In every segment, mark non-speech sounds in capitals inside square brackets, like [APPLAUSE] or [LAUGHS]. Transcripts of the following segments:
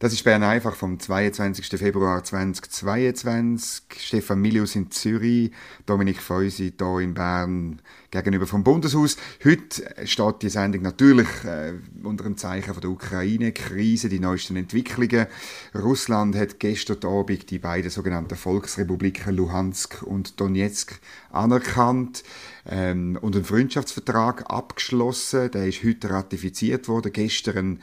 Das ist Bern einfach vom 22. Februar 2022. Stefan Milius in Zürich, Dominik Feusi hier in Bern gegenüber vom Bundeshaus. Heute steht die Sendung natürlich äh, unter dem Zeichen von der Ukraine-Krise, die neuesten Entwicklungen. Russland hat gestern Abend die beiden sogenannten Volksrepubliken Luhansk und Donetsk anerkannt ähm, und einen Freundschaftsvertrag abgeschlossen. Der ist heute ratifiziert worden. Gestern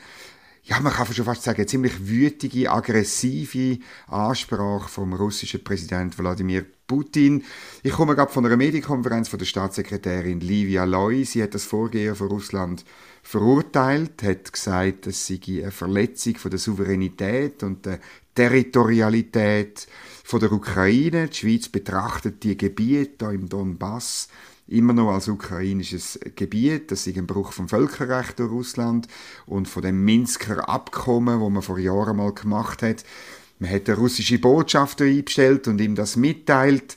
ja, man kann schon fast sagen, ziemlich wütige, aggressive Ansprache vom russischen Präsident Wladimir Putin. Ich komme gerade von einer Medienkonferenz von der Staatssekretärin Livia Loy. Sie hat das Vorgehen von Russland verurteilt, hat gesagt, es sei eine Verletzung von der Souveränität und der Territorialität von der Ukraine. Die Schweiz betrachtet die Gebiete im Donbass immer noch als ukrainisches Gebiet. Das ist ein Bruch vom Völkerrecht durch Russland und von dem Minsker Abkommen, wo man vor Jahren mal gemacht hat. Man hat den russischen Botschafter eingestellt und ihm das mitteilt.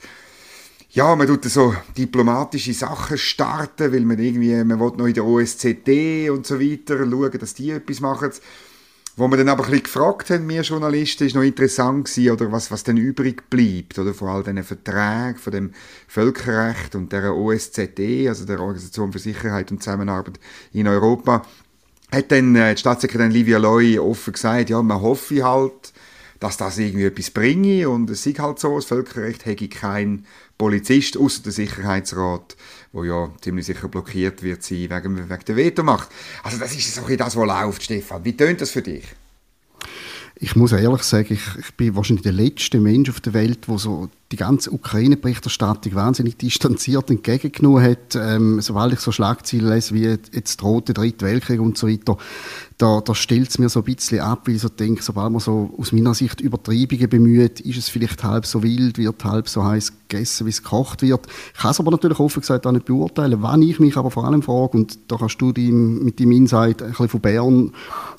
Ja, man tut so diplomatische Sachen starten, weil man irgendwie, man will noch in der OSZE und so weiter schauen, dass die etwas machen. Wo wir dann aber ein bisschen gefragt haben, wir Journalisten, ist noch interessant gewesen, oder was, was denn übrig bleibt, oder? Vor allem diesen Verträgen von dem Völkerrecht und der OSZE, also der Organisation für Sicherheit und Zusammenarbeit in Europa, hat dann äh, die Staatssekretärin Livia Loy offen gesagt, ja, man hoffe halt, dass das irgendwie etwas bringe und es ist halt so, das Völkerrecht hätte kein Polizist außer der Sicherheitsrat wo ja ziemlich sicher blockiert wird sein wegen, wegen der Vetomacht. Also das ist so das, was läuft, Stefan. Wie tönt das für dich? Ich muss ehrlich sagen, ich, ich bin wahrscheinlich der letzte Mensch auf der Welt, wo so die ganze Ukraine-Berichterstattung wahnsinnig distanziert entgegengenommen hat. Ähm, sobald ich so Schlagzeilen lese, wie jetzt droht der dritte Weltkrieg und so weiter, da, da stellt es mir so ein bisschen ab, weil ich so denke, sobald man so aus meiner Sicht Übertreibungen bemüht, ist es vielleicht halb so wild, wird halb so heiß gegessen, wie es gekocht wird. Ich kann es aber natürlich offen gesagt auch nicht beurteilen. Wann ich mich aber vor allem frage, und da kannst du die, mit deinem Insight ein bisschen von Bern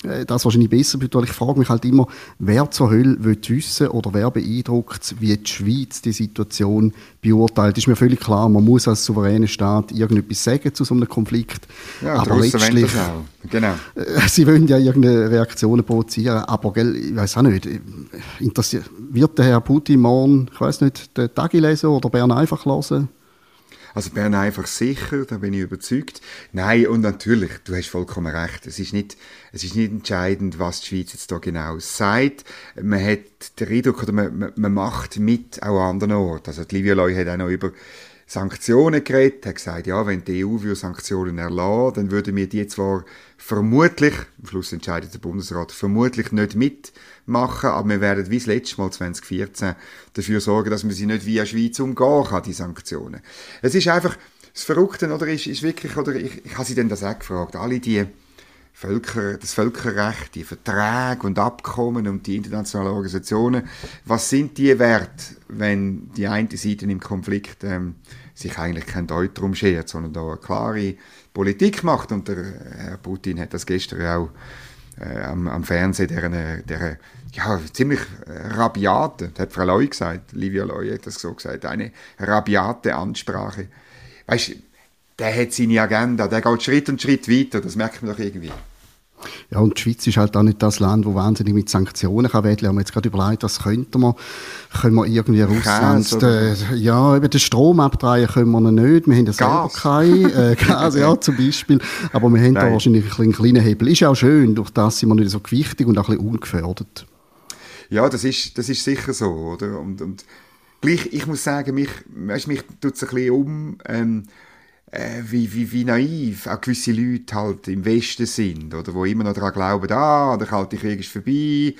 äh, das wahrscheinlich besser beurteilen, ich frage mich halt immer, wer zur Hölle will wissen oder wer beeindruckt, wie die Schweiz die Situation beurteilt. Ist mir völlig klar, man muss als souveräner Staat irgendetwas sagen zu so einem Konflikt. Ja, aber letztlich, genau. Äh, sie wollen ja irgendeine Reaktion provozieren, aber gell, ich weiß auch nicht, wird der Herr Putin morgen, ich weiß nicht, den Tagi lesen oder Bern einfach lesen? Also Bern einfach sicher, da bin ich überzeugt. Nein, und natürlich, du hast vollkommen recht. Es ist nicht, es ist nicht entscheidend, was die Schweiz jetzt da genau sagt. Man hat den Eindruck, oder man, man macht mit auch an anderen Orten. Also die Livia Loy hat auch noch über Sanktionen geredet, hat gesagt, ja, wenn die EU für Sanktionen erlassen, dann würden wir die zwar vermutlich, am Schluss entscheidet der Bundesrat, vermutlich nicht mitmachen, aber wir werden wie das letzte Mal 2014 dafür sorgen, dass man sie nicht via Schweiz umgehen kann, die Sanktionen. Es ist einfach, das Verrückte, oder, ist, ist wirklich, oder ich, ich habe sie dann das auch gefragt, alle die Völker, das Völkerrecht, die Verträge und Abkommen und die internationalen Organisationen, was sind die wert, wenn die eine Seite im Konflikt ähm, sich eigentlich kein Deut drum schert, sondern da eine klare Politik macht und der Herr Putin hat das gestern auch äh, am, am Fernsehen deren, deren ja, ziemlich rabiate, hat Frau Loy gesagt, Livia Loy hat das so gesagt, eine rabiate Ansprache. Weißt der hat seine Agenda, der geht Schritt und Schritt weiter, das merkt man doch irgendwie. Ja, und die Schweiz ist halt auch nicht das Land, das wahnsinnig mit Sanktionen kann wedeln. Haben wir jetzt gerade überlegt, was könnte man? Können wir irgendwie Russland, den, ja, eben den Strom abdrehen können wir nicht. Wir haben ja selber keinen, äh, [LAUGHS] Gas, ja, zum Beispiel. Aber wir haben Nein. da wahrscheinlich einen kleinen Hebel. Ist ja auch schön, durch das sind wir nicht so gewichtig und auch ein bisschen ungefährdet. Ja, das ist, das ist sicher so, oder? Und, und gleich, ich muss sagen, mich, weißt, mich tut es ein bisschen um, ähm, äh, wie, wie, wie naiv auch gewisse Leute halt im Westen sind, oder wo immer noch daran glauben, ah, der Kalte Krieg ist vorbei,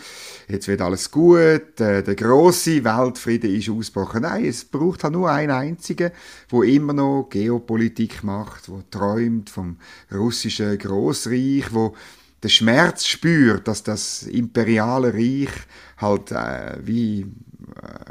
jetzt wird alles gut, äh, der große Weltfrieden ist ausgebrochen. Nein, es braucht halt nur einen einzigen, wo immer noch Geopolitik macht, wo träumt vom russischen Großreich, wo den Schmerz spürt, dass das imperiale Reich halt äh, wie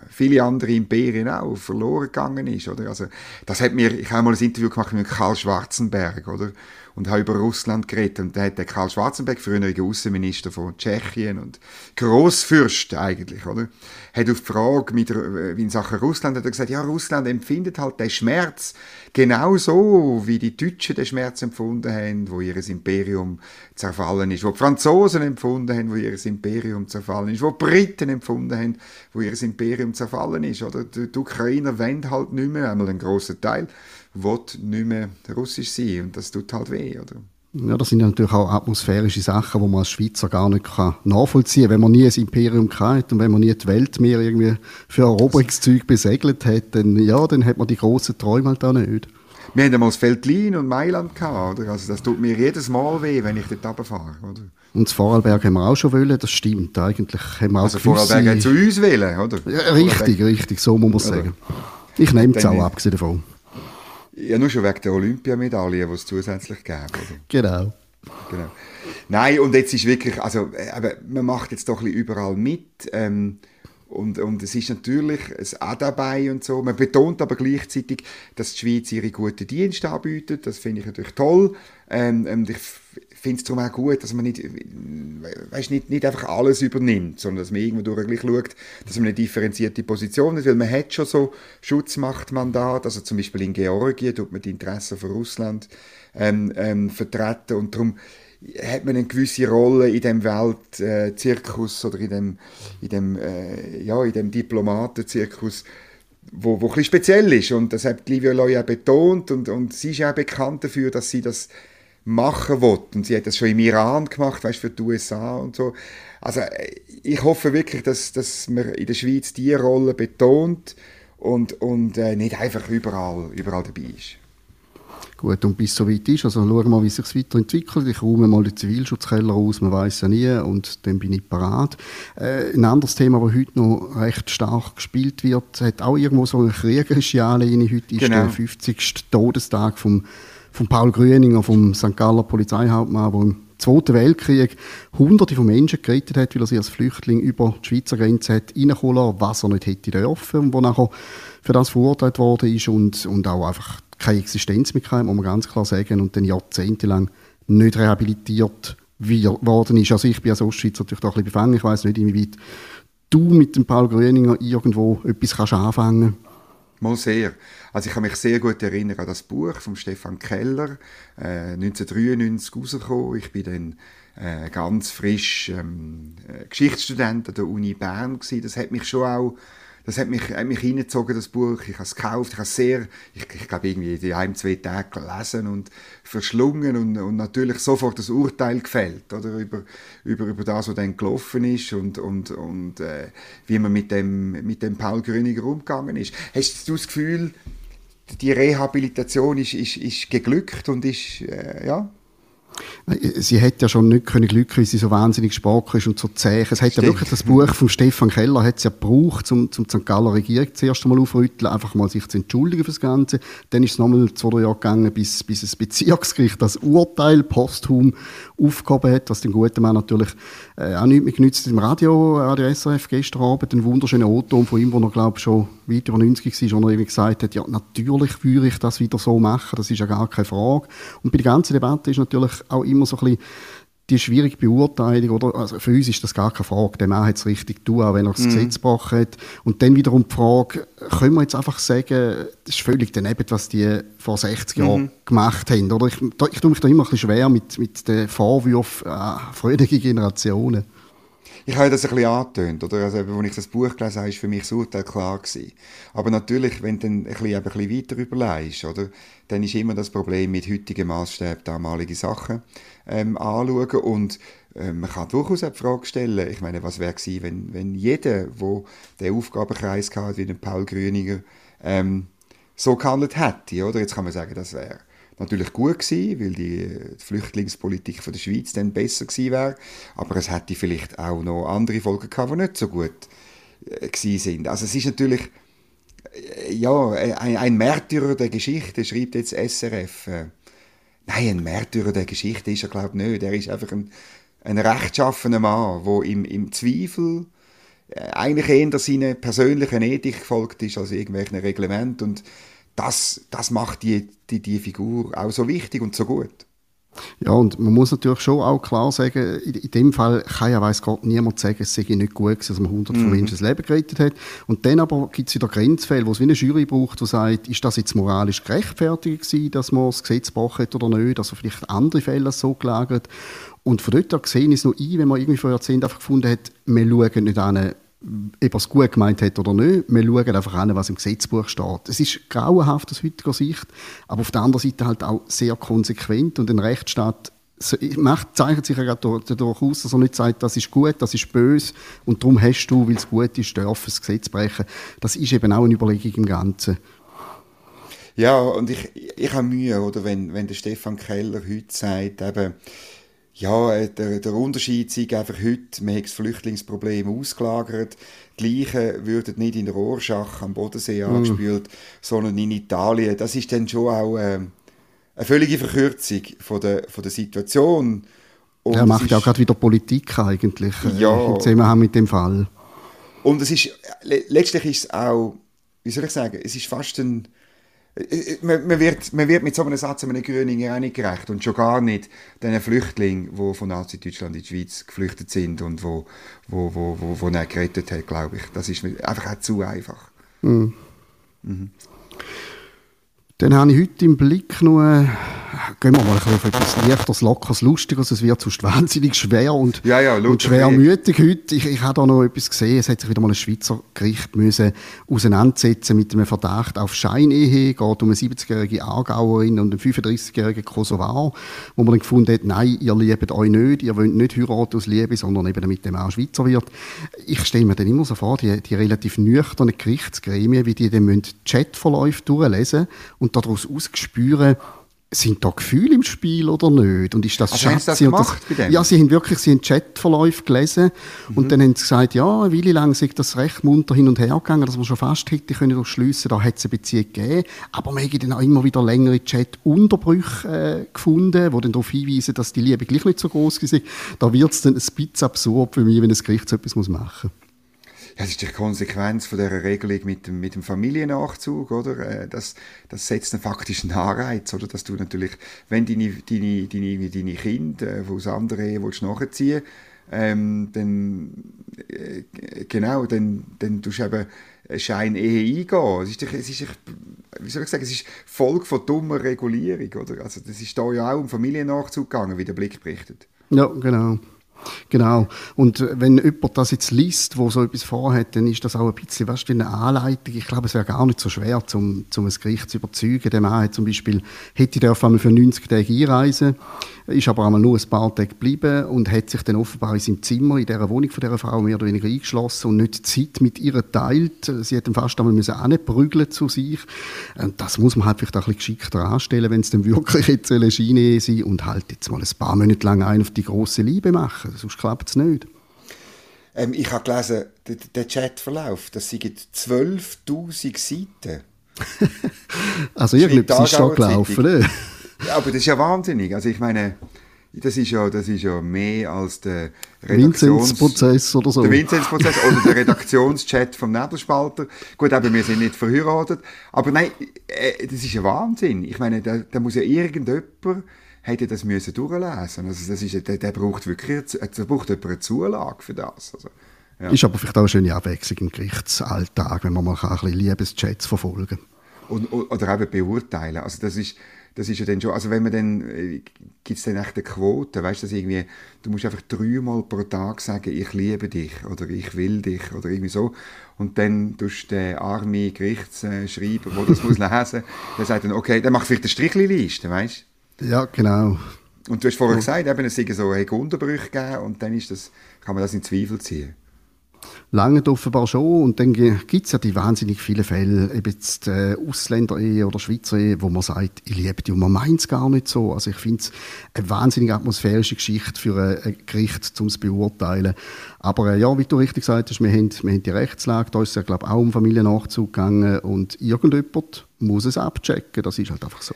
viele andere Imperien auch verloren gegangen ist, oder? Also, das hat mir, ich habe mal ein Interview gemacht mit Karl Schwarzenberg, oder? Und habe über Russland geredet. Und da hat der Karl Schwarzenberg, früheriger Außenminister von Tschechien und Großfürst eigentlich, oder? Hat auf die Frage mit, äh, in Sachen Russland, hat er gesagt, ja, Russland empfindet halt den Schmerz genauso, wie die Deutschen den Schmerz empfunden haben, wo ihr Imperium zerfallen ist, wo die Franzosen empfunden haben, wo ihr Imperium zerfallen ist, wo die Briten empfunden haben, wo ihr Imperium zerfallen ist, oder? Die, die Ukrainer wollen halt nicht mehr, einmal ein großer Teil, will nicht mehr russisch sein und das tut halt weh, oder? Ja, das sind ja natürlich auch atmosphärische Sachen, die man als Schweizer gar nicht kann nachvollziehen kann. Wenn man nie ein Imperium hat und wenn man nie die Welt mehr irgendwie für Eroberungszeug besegelt hat, dann, ja, dann hat man die grossen Träume halt auch nicht. Wir haben einmal das Veltlin und Mailand gehabt, oder? Also das tut mir jedes Mal weh, wenn ich dort runterfahre, oder? Und das Vorarlberg haben wir auch schon wollen, das stimmt. Eigentlich haben wir auch also Vorarlberg hat zu uns wollen, oder? Ja, richtig, richtig, so muss man sagen. Ich nehme es auch, abgesehen davon. Ja, nur schon wegen der Olympiamedaille, die es zusätzlich gab, oder? Genau. genau. Nein, und jetzt ist wirklich, also, aber man macht jetzt doch ein bisschen überall mit. Ähm, und, und es ist natürlich ein A dabei und so. Man betont aber gleichzeitig, dass die Schweiz ihre guten Dienste anbietet. Das finde ich natürlich toll. Ähm, und ich finde es darum auch gut, dass man nicht, weißt, nicht, nicht einfach alles übernimmt, sondern dass man irgendwo gleich schaut, dass man eine differenzierte Position hat, weil man hat schon so Schutzmachtmandat, also zum Beispiel in Georgien tut man die Interessen von Russland ähm, ähm, vertreten und darum hat man eine gewisse Rolle in dem Weltzirkus oder in dem, in dem, äh, ja, in dem Diplomatenzirkus, wo, wo ein speziell ist. Und das hat Livia Loy auch betont und, und sie ist auch bekannt dafür, dass sie das machen will. Und sie hat das schon im Iran gemacht, weißt, für die USA und so. Also ich hoffe wirklich, dass, dass man in der Schweiz diese Rolle betont und, und äh, nicht einfach überall, überall dabei ist. Gut, und bis es soweit ist, also schauen wir mal, wie es sich weiterentwickelt. Ich räume mal den Zivilschutzkeller aus, man weiß ja nie, und dann bin ich parat. Äh, ein anderes Thema, das heute noch recht stark gespielt wird, hat auch irgendwo so eine kriegerische Anlehne. Heute ist genau. der 50. Todestag vom, von Paul Grüninger, vom St. Galler Polizeihauptmann, der im Zweiten Weltkrieg hunderte von Menschen gerettet hat, weil er sie als Flüchtling über die Schweizer Grenze hat reinkommen was er nicht hätte dürfen und wo nachher für das verurteilt worden ist und, und auch einfach keine Existenz mehr hatte, muss man ganz klar sagen, und dann jahrzehntelang nicht rehabilitiert worden ist. Also ich bin als Ostschweizer natürlich da ein bisschen befangen. Ich weiß nicht, inwieweit du mit dem Paul Grüninger irgendwo etwas kannst anfangen Mal sehr. Also ich kann mich sehr gut erinnern an das Buch von Stefan Keller, äh, 1993 rausgekommen. Ich bin dann äh, ganz frisch ähm, äh, Geschichtsstudent an der Uni Bern gewesen. Das hat mich schon auch das hat mich, hat mich reingezogen, das Buch. Ich habe es gekauft, ich habe sehr, ich, ich glaube irgendwie die ein, zwei Tage gelesen und verschlungen und, und natürlich sofort das Urteil gefällt, oder, über, über, über das, was dann gelaufen ist und, und, und äh, wie man mit dem, mit dem Paul Grüniger umgegangen ist. Hast du das Gefühl, die Rehabilitation ist, ist, ist geglückt und ist, äh, ja, Sie hätte ja schon nicht können Glück, weil sie so wahnsinnig stark ist und so zäh. Es hat ja wirklich das Buch von Stefan Keller hat ja gebraucht, um, um die St. Galler Regierung zuerst einmal aufrütteln, einfach mal sich zu entschuldigen für das Ganze. Dann ist es nochmal zwei, drei Jahre gegangen, bis, bis das Bezirksgericht das Urteil posthum aufgehoben hat, was den guten Mann natürlich äh, auch nicht mehr genützt. Im Radio, Radio SRF gestern Abend, ein wunderschöner O-Ton von ihm, wo er, glaube ich, schon weit über 90 war, wo er eben gesagt hat, ja, natürlich würde ich das wieder so machen, das ist ja gar keine Frage. Und bei der ganzen Debatte ist natürlich auch immer so ein bisschen die schwierige Beurteilung, oder? Also für uns ist das gar keine Frage. Der Mann hat es richtig tun, auch wenn er das mm. Gesetz gebrochen hat. Und dann wiederum die Frage, können wir jetzt einfach sagen, das ist völlig daneben, was die vor 60 Jahren mm. gemacht haben, oder? Ich, da, ich tue mich da immer ein bisschen schwer mit, mit den Vorwürfen an frühere Generationen. Ich habe das ein bisschen angetönt, oder? Also, als ich das Buch gelesen habe, war für mich das Urteil klar gewesen. Aber natürlich, wenn du dann ein bisschen, ein bisschen weiter überlegst, oder? Dann ist immer das Problem mit heutigen Maßstäben damalige Sachen ähm, anschauen und äh, man kann durchaus die Frage stellen, ich meine, was wäre gewesen, wenn, wenn jeder, der den Aufgabenkreis hatte, wie den Paul Grüninger, ähm, so gehandelt hätte, oder? Jetzt kann man sagen, das wäre natürlich gut gewesen, weil die, die Flüchtlingspolitik von der Schweiz dann besser gewesen wäre, aber es hätte vielleicht auch noch andere Folgen gehabt, die nicht so gut äh, gewesen sind. Also es ist natürlich äh, ja, ein, ein Märtyrer der Geschichte, schreibt jetzt SRF. Äh, nein, ein Märtyrer der Geschichte ist er, glaube ich, nicht. Er ist einfach ein, ein rechtschaffener Mann, der im, im Zweifel äh, eigentlich eher seiner persönlichen Ethik gefolgt ist als irgendwelchen Reglement und das, das macht die, die, die Figur auch so wichtig und so gut. Ja, und man muss natürlich schon auch klar sagen, in, in dem Fall kann ja, weiss Gott, niemand sagen, es sei nicht gut gewesen, dass man hundert von mhm. Menschen das Leben gerettet hat. Und dann aber gibt es wieder Grenzfälle, wo es wie eine Jury braucht, die sagt, ist das jetzt moralisch gerechtfertigt gewesen, dass man das Gesetz gebrochen hat oder nicht, also vielleicht andere Fälle so gelagert. Und von dort her gesehen ist es noch ein, wenn man irgendwie vor Jahrzehnten einfach gefunden hat, wir schauen nicht an, ob er es gut gemeint hat oder nicht. Wir schauen einfach an, was im Gesetzbuch steht. Es ist grauenhaft aus heutiger Sicht, aber auf der anderen Seite halt auch sehr konsequent und ein Rechtsstaat macht, zeichnet sich ja dadurch aus, dass er nicht sagt, das ist gut, das ist böse und darum hast du, weil es gut ist, das Gesetz brechen. Das ist eben auch eine Überlegung im Ganzen. Ja, und ich, ich habe Mühe, oder, wenn, wenn der Stefan Keller heute sagt, eben, ja, äh, der, der Unterschied sei einfach heute, man hat das Flüchtlingsproblem ausgelagert. Die Leichen würden nicht in der Rorschach am Bodensee mm. angespült, sondern in Italien. Das ist dann schon auch äh, eine völlige Verkürzung von der, von der Situation. Und er macht ja auch gerade wieder Politik eigentlich äh, ja, im Zusammenhang mit dem Fall. Und es ist, letztlich ist es auch, wie soll ich sagen, es ist fast ein man, man, wird, man wird mit so einem Satz einem Gröninger auch nicht gerecht und schon gar nicht den Flüchtlingen, die von Nazi-Deutschland in die Schweiz geflüchtet sind und wo, wo, wo, wo, wo er gerettet hat, glaube ich. Das ist einfach auch zu einfach. Mhm. Mhm. Dann habe ich heute im Blick nur gehen wir mal ein auf etwas leichteres, lockeres, lustiges. Es wird sonst [LAUGHS] wahnsinnig schwer und, ja, ja, und schwermütig heute. Ich, ich habe da noch etwas gesehen. Es hat sich wieder mal ein Schweizer Gericht müssen auseinandersetzen mit einem Verdacht auf Scheinehe. Es geht um eine 70-jährige Aargauerin und einen 35-jährigen Kosovar, wo man dann gefunden hat, nein, ihr liebt euch nicht, ihr wollt nicht heiraten aus Liebe, sondern eben damit der Mann Schweizer wird. Ich stelle mir dann immer so vor, die, die relativ nüchternen Gerichtsgremien, wie die dann Chatverläufe durchlesen und daraus ausspüren, sind da Gefühle im Spiel oder nicht? Und ist das also Schatzi? Das gemacht das, bei dem? Ja, sie haben wirklich sie haben Chatverläufe gelesen mhm. und dann haben sie gesagt, ja, eine Weile lang sei das recht munter hin und her gegangen, dass man schon fast hätte können schliessen, da hat es eine Beziehung gegeben, aber man hat dann auch immer wieder längere Chat-Unterbrüche äh, gefunden, die dann darauf hinweisen, dass die Liebe gleich nicht so groß war. Da wird es dann ein bisschen absurd für mich, wenn ein Gericht so etwas machen muss. Das ist die Konsequenz von dieser Regelung mit dem, mit dem Familiennachzug, oder? Äh, das, das setzt einen faktischen Anreiz, oder? Dass du natürlich, wenn deine, deine, deine, deine Kinder äh, aus anderen Ehen willst nachziehen ähm, dann, äh, genau, dann, dann tust du eben Schein-Ehe eingehen. Es ist, es ist, wie soll ich sagen, es ist Folge von dummer Regulierung, oder? Also, das ist da ja auch um Familiennachzug gegangen, wie der Blick berichtet. Ja, genau. Genau. Und äh, wenn jemand das jetzt liest, wo so etwas vorhat, dann ist das auch ein bisschen, weißt wie eine Anleitung. Ich glaube, es wäre gar nicht so schwer, um, um ein Gericht zu überzeugen. Der Mann hat zum Beispiel, hätte dürfen einmal für 90 Tage einreisen, ist aber einmal nur ein paar Tage geblieben und hat sich dann offenbar in seinem Zimmer, in dieser Wohnung von dieser Frau, mehr oder weniger eingeschlossen und nicht Zeit mit ihr geteilt. Sie dann fast einmal müssen zu sich. Und das muss man halt vielleicht auch ein bisschen geschickter anstellen, wenn es dann wirklich jetzt eine Schiene sein und halt jetzt mal ein paar Monate lang ein auf die große Liebe machen sonst klappt es nicht. Ähm, ich habe gelesen, der, Chatverlauf, das sind 12'000 Seiten. [LAUGHS] also irgendetwas ist da gelaufen, ne? Ja, aber das ist ja wahnsinnig. Also ich meine, das ist ja, das ist ja mehr als der Redaktionsprozess oder so. Der Vinzenzprozess oder der Redaktionschat vom Nebelspalter. Gut, aber wir sind nicht verheiratet. Aber nein, äh, das ist ja Wahnsinn. Ich meine, da, da muss ja irgendjemand hätte das müssen durchlesen. Also das ist, der, der braucht wirklich, der braucht eine Zulage für das. Also, ja. Ist aber vielleicht auch eine schöne Abwechslung im Gerichtsalltag, wenn man mal ein bisschen Liebeschats verfolgen kann. Und, oder eben beurteilen. Also das ist, das ist ja dann schon, also wenn man dann, äh, gibt es dann echt eine Quote, weißt du, irgendwie, du musst einfach dreimal pro Tag sagen, ich liebe dich oder ich will dich oder irgendwie so und dann tust du den armen Gerichtsschreiber, der das muss lesen, der sagt dann, okay, dann mach vielleicht eine Strichliste, weißt du? Ja, genau. Und du hast vorher gesagt, eben, es sei so hey, Unterbrüche gegeben und dann ist das, kann man das in Zweifel ziehen. Lange offenbar schon. Und dann gibt es ja die wahnsinnig vielen Fälle, eben jetzt äh, Ausländer-Ehe oder Schweizer-Ehe, wo man sagt, ich liebe die und man meint es gar nicht so. Also ich finde es eine wahnsinnig atmosphärische Geschichte für ein, ein Gericht, um es zu beurteilen. Aber äh, ja, wie du richtig gesagt hast, wir haben, wir haben die Rechtslage, da ist es ja, glaube ich, auch um Familiennachzug gegangen und irgendjemand muss es abchecken, das ist halt einfach so.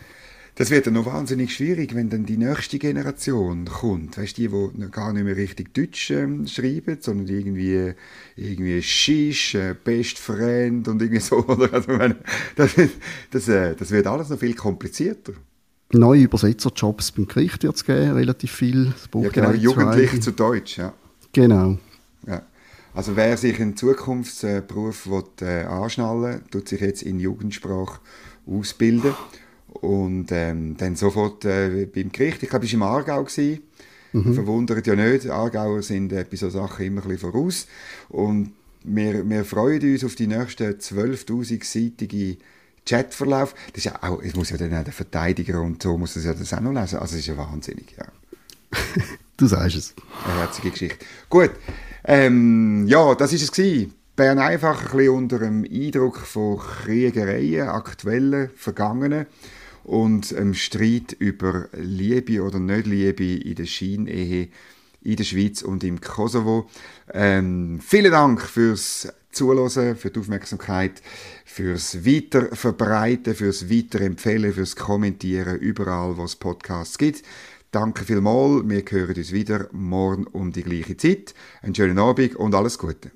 Das wird dann noch wahnsinnig schwierig, wenn dann die nächste Generation kommt. Weißt du, die, die gar nicht mehr richtig Deutsch ähm, schreiben, sondern irgendwie, irgendwie Shish, äh, Best Friend und irgendwie so. [LAUGHS] Oder? Also, meine, das, das, äh, das wird alles noch viel komplizierter. Neue Übersetzerjobs beim Gericht wird es geben, relativ viel. Ja, genau, jugendlich zu Deutsch, ja. Genau. Ja. Also wer sich einen Zukunftsberuf will, äh, anschnallen tut sich jetzt in Jugendsprache ausbilden und ähm, dann sofort äh, beim Gericht. Ich glaube, ich war im Aargau. Gewesen. Mhm. Verwundert ja nicht, Aargauer sind äh, bei solchen Sachen immer ein bisschen voraus. Und wir, wir freuen uns auf die nächsten 12'000-seitige Chatverlauf. Das ist ja auch, es muss ja dann auch der Verteidiger und so muss das ja das auch noch lesen. Also es ist ja wahnsinnig, ja. [LAUGHS] du sagst es. Eine herzige Geschichte. Gut, ähm, ja, das ist es gewesen. Bern einfach ein bisschen unter dem Eindruck von Kriegereien, aktuellen, vergangenen und einem Streit über Liebe oder nicht Liebe in der Schienehe in der Schweiz und im Kosovo. Ähm, vielen Dank fürs Zuhören, für die Aufmerksamkeit, fürs Weiterverbreiten, fürs Weiterempfehlen, fürs Kommentieren, überall, wo es Podcasts gibt. Danke vielmals, wir hören uns wieder morgen um die gleiche Zeit. Einen schönen Abend und alles Gute.